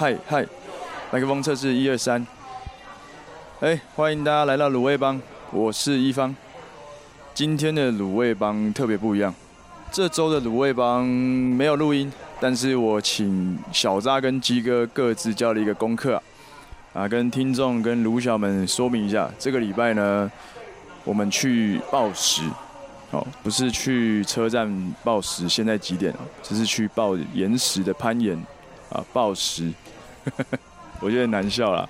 嗨嗨，麦克风测试一二三。哎，欢迎大家来到卤味帮，我是一方。今天的卤味帮特别不一样，这周的卤味帮没有录音，但是我请小扎跟鸡哥各自交了一个功课啊，啊，跟听众跟鲁小们说明一下，这个礼拜呢，我们去报时。哦，不是去车站报时，现在几点啊？只是去报岩石的攀岩啊，暴石，我觉得难笑了。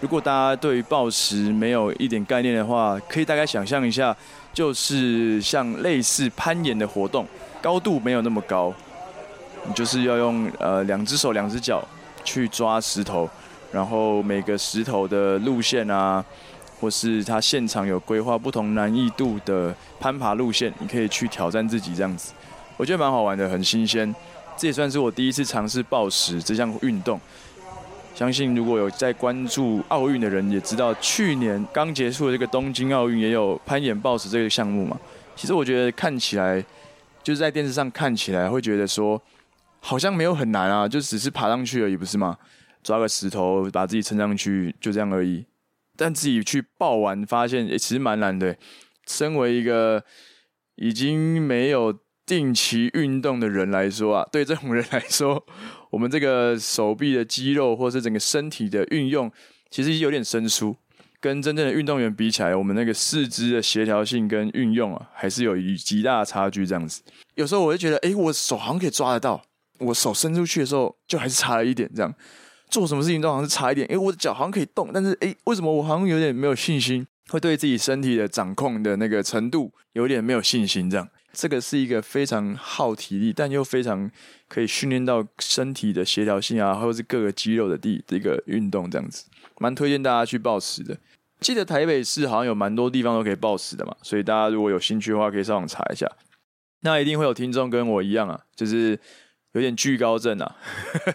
如果大家对于抱石没有一点概念的话，可以大概想象一下，就是像类似攀岩的活动，高度没有那么高，你就是要用呃两只手两只脚去抓石头，然后每个石头的路线啊。或是他现场有规划不同难易度的攀爬路线，你可以去挑战自己这样子，我觉得蛮好玩的，很新鲜。这也算是我第一次尝试抱石这项运动。相信如果有在关注奥运的人，也知道去年刚结束的这个东京奥运也有攀岩抱石这个项目嘛。其实我觉得看起来就是在电视上看起来会觉得说好像没有很难啊，就只是爬上去而已，不是吗？抓个石头把自己撑上去，就这样而已。但自己去抱完，发现也其实蛮难的。身为一个已经没有定期运动的人来说啊，对这种人来说，我们这个手臂的肌肉或是整个身体的运用，其实有点生疏。跟真正的运动员比起来，我们那个四肢的协调性跟运用啊，还是有极大的差距。这样子，有时候我会觉得，哎，我手好像可以抓得到，我手伸出去的时候，就还是差了一点这样。做什么事情都好像是差一点，诶、欸，我的脚好像可以动，但是诶、欸，为什么我好像有点没有信心？会对自己身体的掌控的那个程度有点没有信心，这样，这个是一个非常耗体力，但又非常可以训练到身体的协调性啊，或者是各个肌肉的地的一个运动，这样子，蛮推荐大家去抱石的。记得台北市好像有蛮多地方都可以抱石的嘛，所以大家如果有兴趣的话，可以上网查一下。那一定会有听众跟我一样啊，就是有点惧高症啊。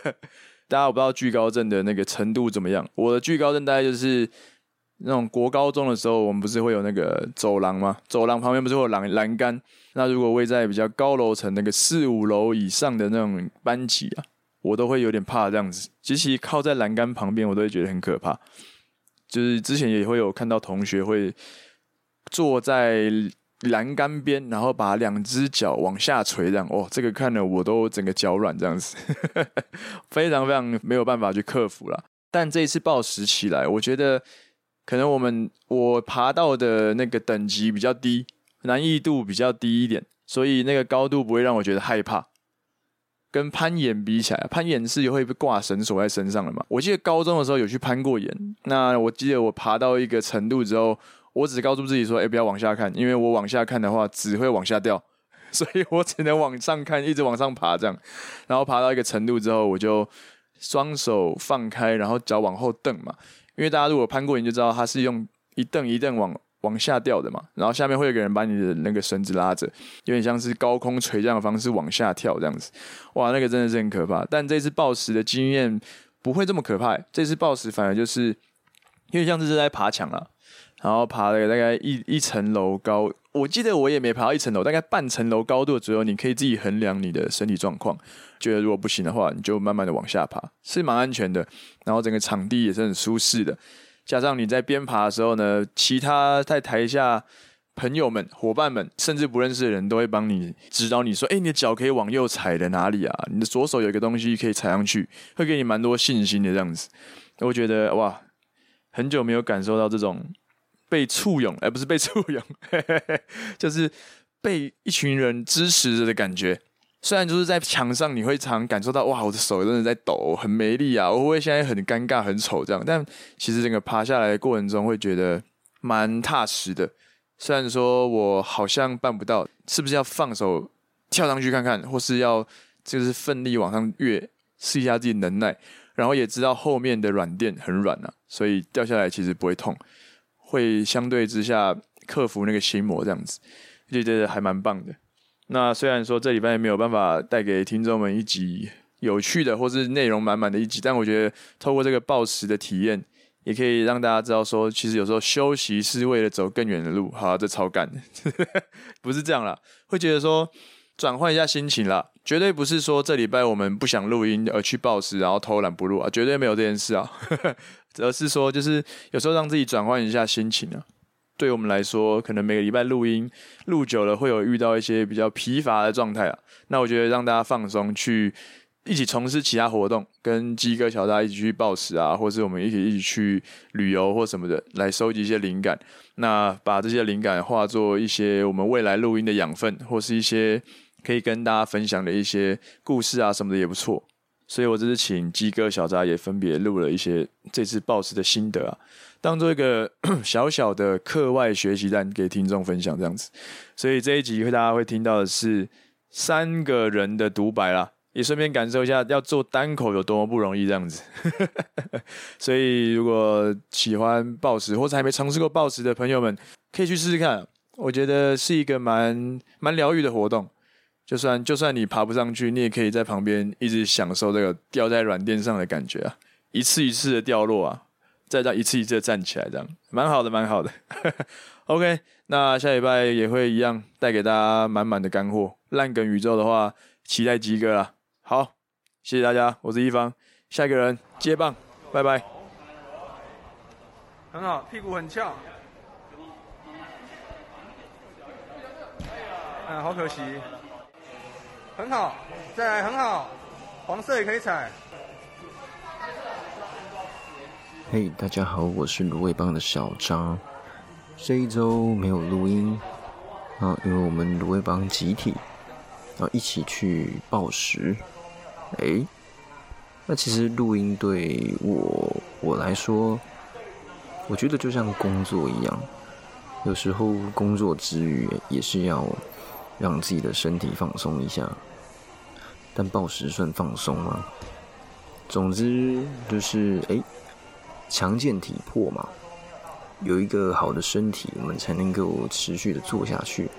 大家我不知道惧高症的那个程度怎么样？我的惧高症大概就是那种国高中的时候，我们不是会有那个走廊吗？走廊旁边不是会有栏栏杆？那如果位在比较高楼层，那个四五楼以上的那种班级啊，我都会有点怕这样子。其实靠在栏杆旁边，我都会觉得很可怕。就是之前也会有看到同学会坐在。栏杆边，然后把两只脚往下垂，这样哦，这个看了我都整个脚软，这样子，非常非常没有办法去克服了。但这一次暴食起来，我觉得可能我们我爬到的那个等级比较低，难易度比较低一点，所以那个高度不会让我觉得害怕。跟攀岩比起来，攀岩是会被挂绳索在身上的嘛？我记得高中的时候有去攀过岩，那我记得我爬到一个程度之后。我只告诉自己说：“哎、不要往下看，因为我往下看的话，只会往下掉，所以我只能往上看，一直往上爬这样。然后爬到一个程度之后，我就双手放开，然后脚往后蹬嘛。因为大家如果攀过岩就知道，它是用一蹬一蹬往往下掉的嘛。然后下面会有个人把你的那个绳子拉着，有点像是高空垂降的方式往下跳这样子。哇，那个真的是很可怕。但这次暴食的经验不会这么可怕，这次暴食反而就是因为像这是在爬墙了。”然后爬了大概一一层楼高，我记得我也没爬到一层楼，大概半层楼高度左右。你可以自己衡量你的身体状况，觉得如果不行的话，你就慢慢的往下爬，是蛮安全的。然后整个场地也是很舒适的，加上你在边爬的时候呢，其他在台下朋友们、伙伴们，甚至不认识的人都会帮你指导你说：“哎，你的脚可以往右踩的哪里啊？你的左手有一个东西可以踩上去，会给你蛮多信心的这样子。”我觉得哇，很久没有感受到这种。被簇拥，而不是被簇拥，就是被一群人支持着的感觉。虽然就是在墙上，你会常感受到哇，我的手真的在抖，很没力啊，我会不会现在很尴尬、很丑这样？但其实整个爬下来的过程中，会觉得蛮踏实的。虽然说我好像办不到，是不是要放手跳上去看看，或是要就是奋力往上跃，试一下自己能耐？然后也知道后面的软垫很软啊，所以掉下来其实不会痛。会相对之下克服那个心魔，这样子，就觉得还蛮棒的。那虽然说这礼拜没有办法带给听众们一集有趣的或是内容满满的一集，但我觉得透过这个抱石的体验，也可以让大家知道说，其实有时候休息是为了走更远的路。好，这超干的，不是这样啦。会觉得说，转换一下心情啦，绝对不是说这礼拜我们不想录音而去暴食，然后偷懒不录啊，绝对没有这件事啊，而是说就是有时候让自己转换一下心情啊。对我们来说，可能每个礼拜录音录久了，会有遇到一些比较疲乏的状态啊。那我觉得让大家放松，去一起从事其他活动，跟鸡哥小扎一起去报时啊，或是我们一起一起去旅游或什么的，来收集一些灵感。那把这些灵感化作一些我们未来录音的养分，或是一些。可以跟大家分享的一些故事啊什么的也不错，所以我这次请鸡哥小扎也分别录了一些这次报时的心得啊，当做一个小小的课外学习单给听众分享这样子。所以这一集会大家会听到的是三个人的独白啦，也顺便感受一下要做单口有多么不容易这样子。所以如果喜欢暴食或者还没尝试过暴食的朋友们，可以去试试看，我觉得是一个蛮蛮疗愈的活动。就算就算你爬不上去，你也可以在旁边一直享受这个掉在软垫上的感觉啊，一次一次的掉落啊，再到一次一次的站起来，这样蛮好的，蛮好的。OK，那下礼拜也会一样带给大家满满的干货。烂梗宇宙的话，期待鸡哥啊。好，谢谢大家，我是一方，下一个人接棒，拜拜。很好，屁股很翘。嗯，好可惜。很好，再来很好，黄色也可以踩。嘿，大家好，我是芦苇帮的小张。这一周没有录音啊，因为我们芦苇帮集体啊一起去抱石。哎，那其实录音对我我来说，我觉得就像工作一样，有时候工作之余也是要。让自己的身体放松一下，但暴食算放松吗？总之就是，哎，强健体魄嘛，有一个好的身体，我们才能够持续的做下去。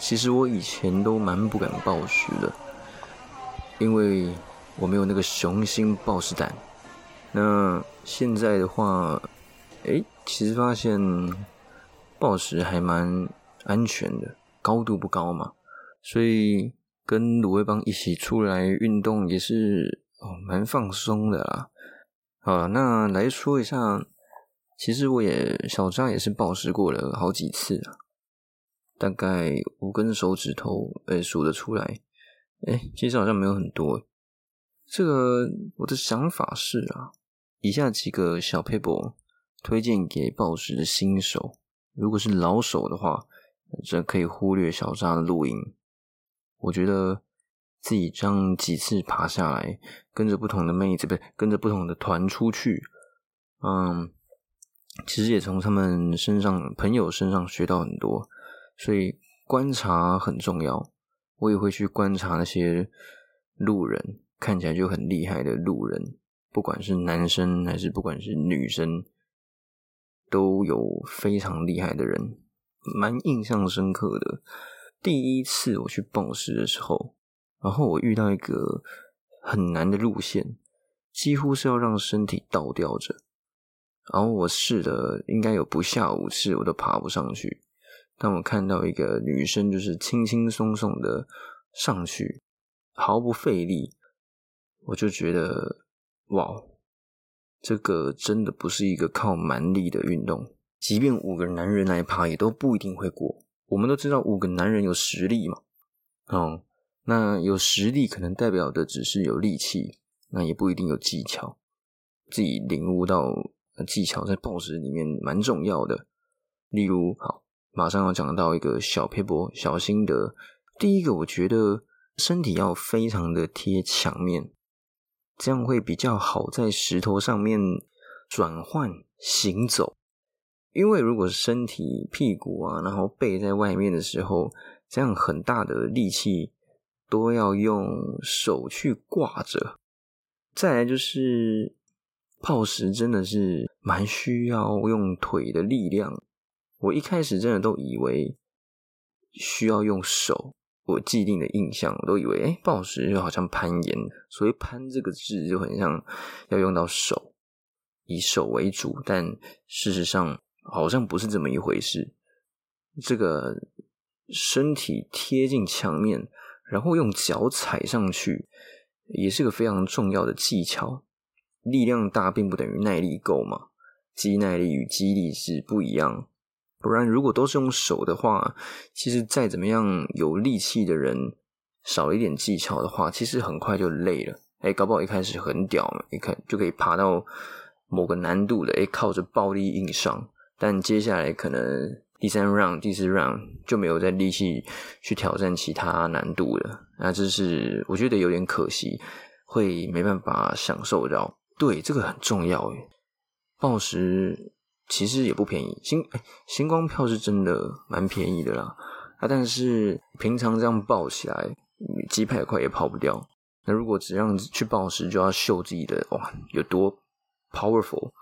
其实我以前都蛮不敢暴食的，因为我没有那个雄心抱石胆。那现在的话，哎，其实发现暴食还蛮安全的。高度不高嘛，所以跟芦荟帮一起出来运动也是哦，蛮放松的啦。好，那来说一下，其实我也小张也是暴食过了好几次啊，大概五根手指头诶数得出来，诶其实好像没有很多。这个我的想法是啊，以下几个小 paper 推荐给报时的新手，如果是老手的话。这可以忽略小扎的录音。我觉得自己这样几次爬下来，跟着不同的妹子，不跟着不同的团出去，嗯，其实也从他们身上、朋友身上学到很多。所以观察很重要。我也会去观察那些路人，看起来就很厉害的路人，不管是男生还是不管是女生，都有非常厉害的人。蛮印象深刻的，第一次我去蹦石的时候，然后我遇到一个很难的路线，几乎是要让身体倒吊着，然后我试了应该有不下五次，我都爬不上去。当我看到一个女生，就是轻轻松松的上去，毫不费力，我就觉得哇，这个真的不是一个靠蛮力的运动。即便五个男人来爬，也都不一定会过。我们都知道五个男人有实力嘛，哦，那有实力可能代表的只是有力气，那也不一定有技巧。自己领悟到技巧在抱石里面蛮重要的。例如，好，马上要讲到一个小撇步、小心得。第一个，我觉得身体要非常的贴墙面，这样会比较好在石头上面转换行走。因为如果身体、屁股啊，然后背在外面的时候，这样很大的力气都要用手去挂着。再来就是泡石真的是蛮需要用腿的力量。我一开始真的都以为需要用手，我既定的印象我都以为，哎，抱石就好像攀岩，所以“攀”这个字就很像要用到手，以手为主，但事实上。好像不是这么一回事。这个身体贴近墙面，然后用脚踩上去，也是个非常重要的技巧。力量大并不等于耐力够嘛，肌耐力与肌力是不一样。不然，如果都是用手的话，其实再怎么样有力气的人，少一点技巧的话，其实很快就累了。哎，搞不好一开始很屌，一看就可以爬到某个难度的，哎，靠着暴力硬上。但接下来可能第三 round、第四 round 就没有再力气去挑战其他难度了。那这是我觉得有点可惜，会没办法享受到。对，这个很重要诶。抱石其实也不便宜，星星光票是真的蛮便宜的啦。啊，但是平常这样抱起来，几百块也跑不掉。那如果只让去抱石，就要秀自己的哇有多 powerful，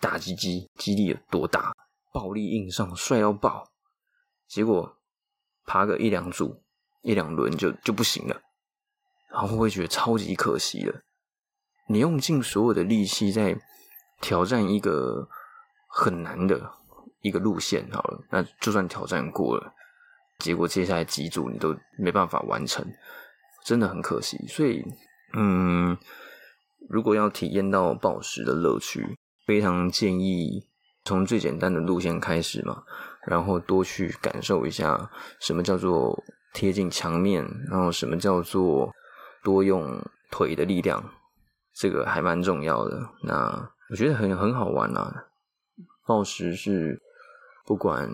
大鸡鸡，肌力有多大，暴力硬上，帅到爆。结果爬个一两组、一两轮就就不行了，然后会觉得超级可惜了？你用尽所有的力气在挑战一个很难的一个路线，好了，那就算挑战过了。结果接下来几组你都没办法完成，真的很可惜。所以，嗯，如果要体验到抱石的乐趣，非常建议从最简单的路线开始嘛，然后多去感受一下什么叫做贴近墙面，然后什么叫做多用腿的力量，这个还蛮重要的。那我觉得很很好玩啊，暴食是不管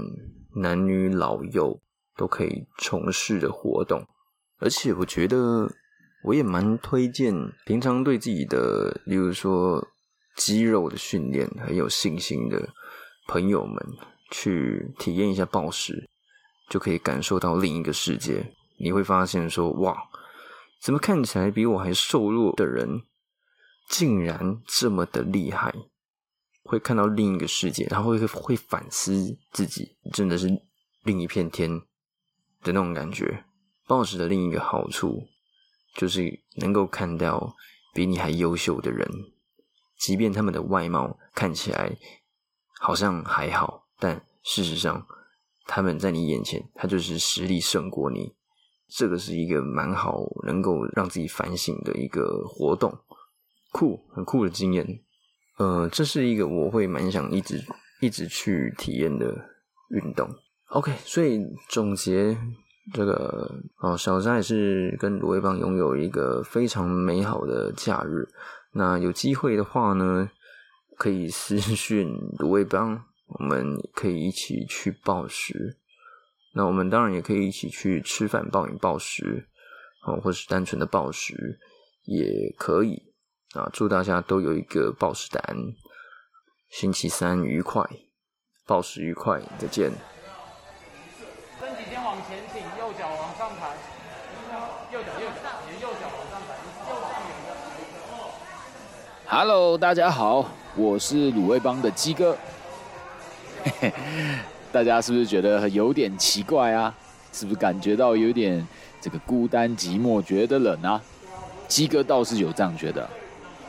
男女老幼。都可以从事的活动，而且我觉得我也蛮推荐平常对自己的，例如说肌肉的训练很有信心的朋友们，去体验一下暴食，就可以感受到另一个世界。你会发现说，哇，怎么看起来比我还瘦弱的人，竟然这么的厉害？会看到另一个世界，然后会会反思自己，真的是另一片天。的那种感觉，抱石的另一个好处就是能够看到比你还优秀的人，即便他们的外貌看起来好像还好，但事实上他们在你眼前，他就是实力胜过你。这个是一个蛮好能够让自己反省的一个活动，酷，很酷的经验。呃，这是一个我会蛮想一直一直去体验的运动。OK，所以总结这个哦，小张也是跟鲁味帮拥有一个非常美好的假日。那有机会的话呢，可以私讯鲁味帮，我们可以一起去暴食。那我们当然也可以一起去吃饭、暴饮暴食，哦，或是单纯的暴食也可以啊。祝大家都有一个抱石胆，星期三愉快，暴食愉快，再见。Hello，大家好，我是鲁味帮的鸡哥。嘿嘿，大家是不是觉得有点奇怪啊？是不是感觉到有点这个孤单寂寞，觉得冷啊？鸡哥倒是有这样觉得，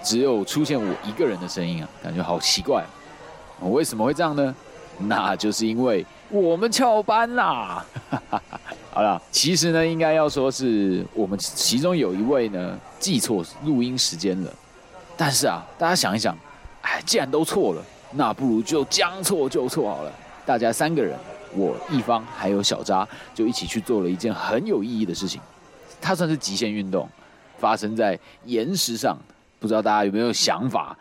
只有出现我一个人的声音啊，感觉好奇怪。我为什么会这样呢？那就是因为我们翘班啦。好了，其实呢，应该要说是我们其中有一位呢记错录音时间了。但是啊，大家想一想，哎，既然都错了，那不如就将错就错好了。大家三个人，我一方还有小扎，就一起去做了一件很有意义的事情。它算是极限运动，发生在岩石上。不知道大家有没有想法？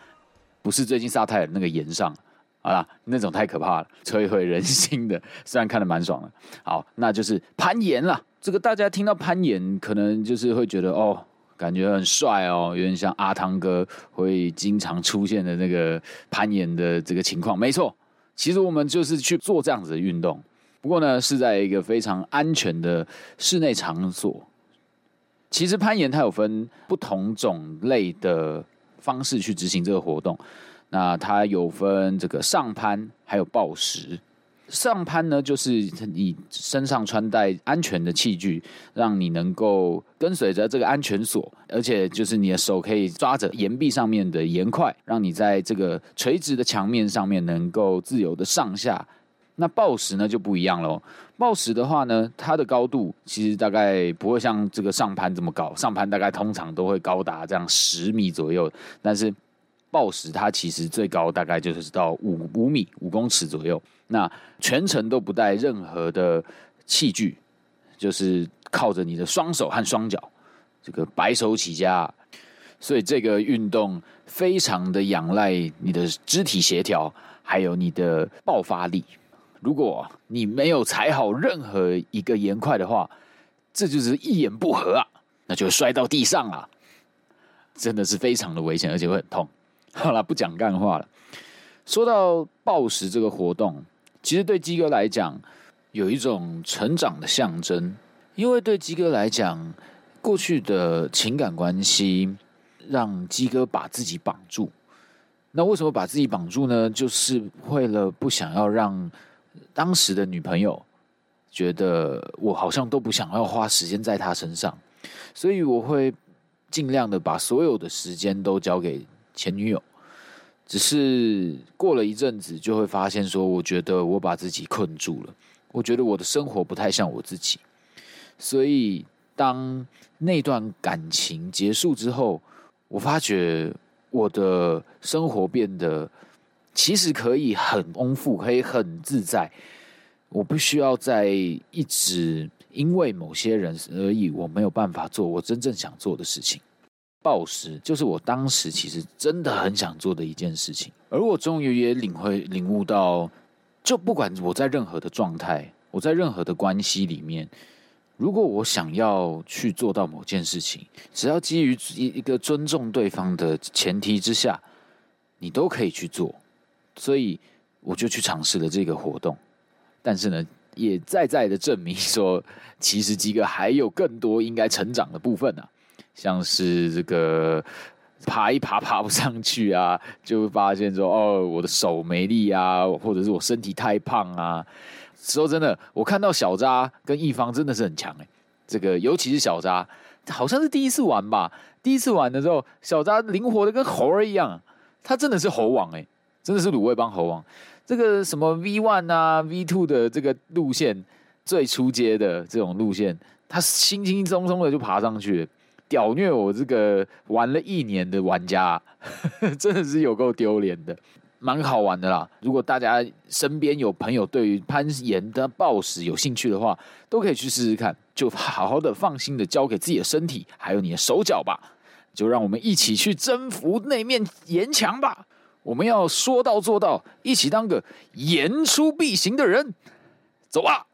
不是最近沙泰尔那个岩上，好啦，那种太可怕了，摧毁人心的。虽然看得蛮爽的。好，那就是攀岩啦。这个大家听到攀岩，可能就是会觉得哦。感觉很帅哦，有点像阿汤哥会经常出现的那个攀岩的这个情况。没错，其实我们就是去做这样子的运动，不过呢是在一个非常安全的室内场所。其实攀岩它有分不同种类的方式去执行这个活动，那它有分这个上攀，还有抱石。上攀呢，就是你身上穿戴安全的器具，让你能够跟随着这个安全锁，而且就是你的手可以抓着岩壁上面的岩块，让你在这个垂直的墙面上面能够自由的上下。那抱石呢就不一样喽。抱石的话呢，它的高度其实大概不会像这个上盘这么高，上盘大概通常都会高达这样十米左右，但是抱石它其实最高大概就是到五五米五公尺左右。那全程都不带任何的器具，就是靠着你的双手和双脚，这个白手起家。所以这个运动非常的仰赖你的肢体协调，还有你的爆发力。如果你没有踩好任何一个岩块的话，这就是一言不合啊，那就摔到地上啊，真的是非常的危险，而且会很痛。好了，不讲干话了。说到暴食这个活动，其实对鸡哥来讲有一种成长的象征，因为对鸡哥来讲，过去的情感关系。让鸡哥把自己绑住，那为什么把自己绑住呢？就是为了不想要让当时的女朋友觉得我好像都不想要花时间在她身上，所以我会尽量的把所有的时间都交给前女友。只是过了一阵子，就会发现说，我觉得我把自己困住了，我觉得我的生活不太像我自己，所以当那段感情结束之后。我发觉我的生活变得其实可以很丰富，可以很自在。我不需要再一直因为某些人而已，我没有办法做我真正想做的事情。暴食就是我当时其实真的很想做的一件事情，而我终于也领会、领悟到，就不管我在任何的状态，我在任何的关系里面。如果我想要去做到某件事情，只要基于一一个尊重对方的前提之下，你都可以去做。所以我就去尝试了这个活动。但是呢，也再再的证明说，其实鸡哥还有更多应该成长的部分、啊，像是这个爬一爬爬不上去啊，就会发现说哦，我的手没力啊，或者是我身体太胖啊。说真的，我看到小扎跟一方真的是很强哎，这个尤其是小扎，好像是第一次玩吧。第一次玩的时候，小扎灵活的跟猴儿一样，他真的是猴王哎，真的是卤味帮猴王。这个什么 V one 啊 V two 的这个路线，最初阶的这种路线，他轻轻松松的就爬上去，屌虐我这个玩了一年的玩家，真的是有够丢脸的。蛮好玩的啦！如果大家身边有朋友对于攀岩的抱石有兴趣的话，都可以去试试看。就好好的、放心的交给自己的身体，还有你的手脚吧。就让我们一起去征服那面岩墙吧！我们要说到做到，一起当个言出必行的人。走吧！